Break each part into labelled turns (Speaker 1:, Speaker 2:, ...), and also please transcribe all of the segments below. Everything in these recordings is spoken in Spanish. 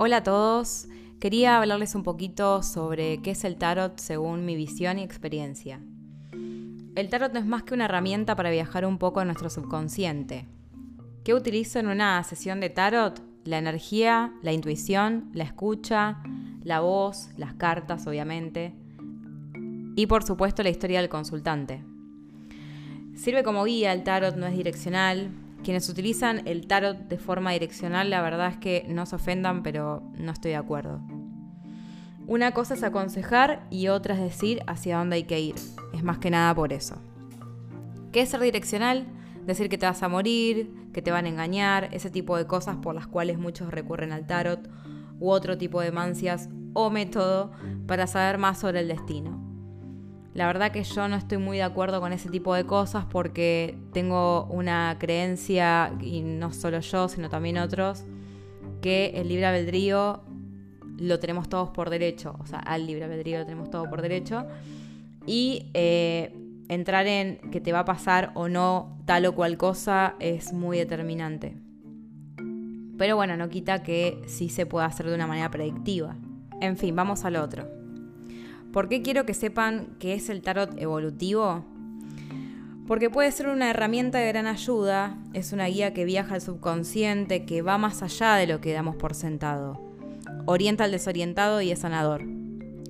Speaker 1: Hola a todos, quería hablarles un poquito sobre qué es el tarot según mi visión y experiencia. El tarot no es más que una herramienta para viajar un poco en nuestro subconsciente. ¿Qué utilizo en una sesión de tarot? La energía, la intuición, la escucha, la voz, las cartas obviamente y por supuesto la historia del consultante. Sirve como guía, el tarot no es direccional, quienes utilizan el tarot de forma direccional, la verdad es que no se ofendan, pero no estoy de acuerdo. Una cosa es aconsejar y otra es decir hacia dónde hay que ir. Es más que nada por eso. ¿Qué es ser direccional? Decir que te vas a morir, que te van a engañar, ese tipo de cosas por las cuales muchos recurren al tarot u otro tipo de mancias o método para saber más sobre el destino. La verdad que yo no estoy muy de acuerdo con ese tipo de cosas porque tengo una creencia, y no solo yo, sino también otros, que el libre albedrío lo tenemos todos por derecho, o sea, al libre albedrío lo tenemos todo por derecho, y eh, entrar en que te va a pasar o no tal o cual cosa es muy determinante. Pero bueno, no quita que sí se pueda hacer de una manera predictiva. En fin, vamos al otro. ¿Por qué quiero que sepan qué es el tarot evolutivo? Porque puede ser una herramienta de gran ayuda, es una guía que viaja al subconsciente, que va más allá de lo que damos por sentado. Orienta al desorientado y es sanador.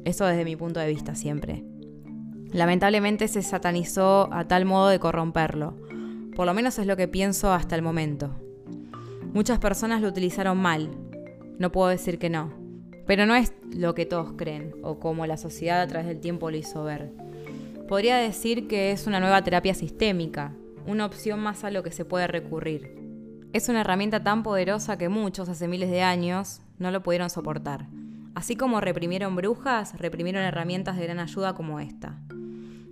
Speaker 1: Eso desde mi punto de vista siempre. Lamentablemente se satanizó a tal modo de corromperlo. Por lo menos es lo que pienso hasta el momento. Muchas personas lo utilizaron mal. No puedo decir que no. Pero no es lo que todos creen o como la sociedad a través del tiempo lo hizo ver. Podría decir que es una nueva terapia sistémica, una opción más a lo que se puede recurrir. Es una herramienta tan poderosa que muchos hace miles de años no lo pudieron soportar. Así como reprimieron brujas, reprimieron herramientas de gran ayuda como esta.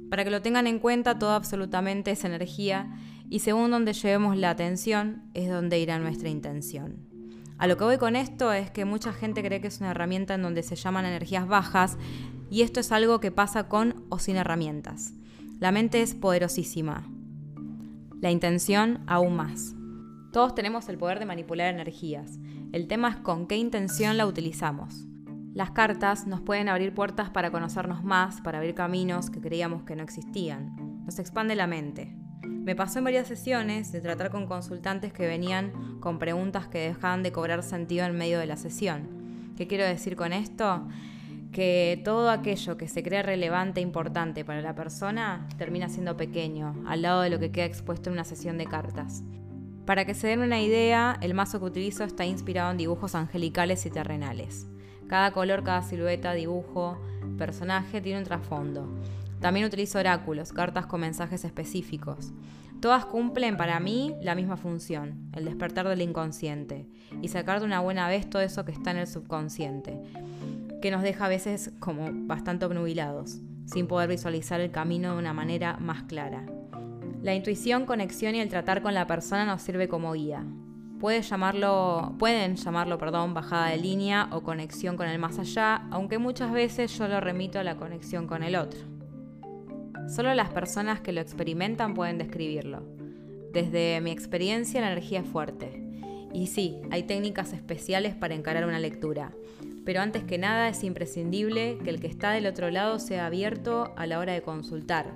Speaker 1: Para que lo tengan en cuenta, todo absolutamente es energía y según donde llevemos la atención es donde irá nuestra intención. A lo que voy con esto es que mucha gente cree que es una herramienta en donde se llaman energías bajas y esto es algo que pasa con o sin herramientas. La mente es poderosísima. La intención aún más. Todos tenemos el poder de manipular energías. El tema es con qué intención la utilizamos. Las cartas nos pueden abrir puertas para conocernos más, para abrir caminos que creíamos que no existían. Nos expande la mente. Me pasó en varias sesiones de tratar con consultantes que venían con preguntas que dejaban de cobrar sentido en medio de la sesión. ¿Qué quiero decir con esto? Que todo aquello que se cree relevante e importante para la persona termina siendo pequeño, al lado de lo que queda expuesto en una sesión de cartas. Para que se den una idea, el mazo que utilizo está inspirado en dibujos angelicales y terrenales. Cada color, cada silueta, dibujo, personaje tiene un trasfondo. También utilizo oráculos, cartas con mensajes específicos. Todas cumplen para mí la misma función, el despertar del inconsciente y sacar de una buena vez todo eso que está en el subconsciente, que nos deja a veces como bastante obnubilados, sin poder visualizar el camino de una manera más clara. La intuición, conexión y el tratar con la persona nos sirve como guía. Puede llamarlo, pueden llamarlo perdón, bajada de línea o conexión con el más allá, aunque muchas veces yo lo remito a la conexión con el otro. Solo las personas que lo experimentan pueden describirlo. Desde mi experiencia, la energía es fuerte. Y sí, hay técnicas especiales para encarar una lectura, pero antes que nada es imprescindible que el que está del otro lado sea abierto a la hora de consultar,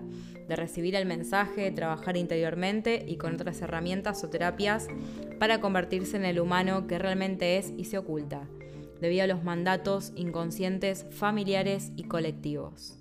Speaker 1: de recibir el mensaje, de trabajar interiormente y con otras herramientas o terapias para convertirse en el humano que realmente es y se oculta, debido a los mandatos inconscientes familiares y colectivos.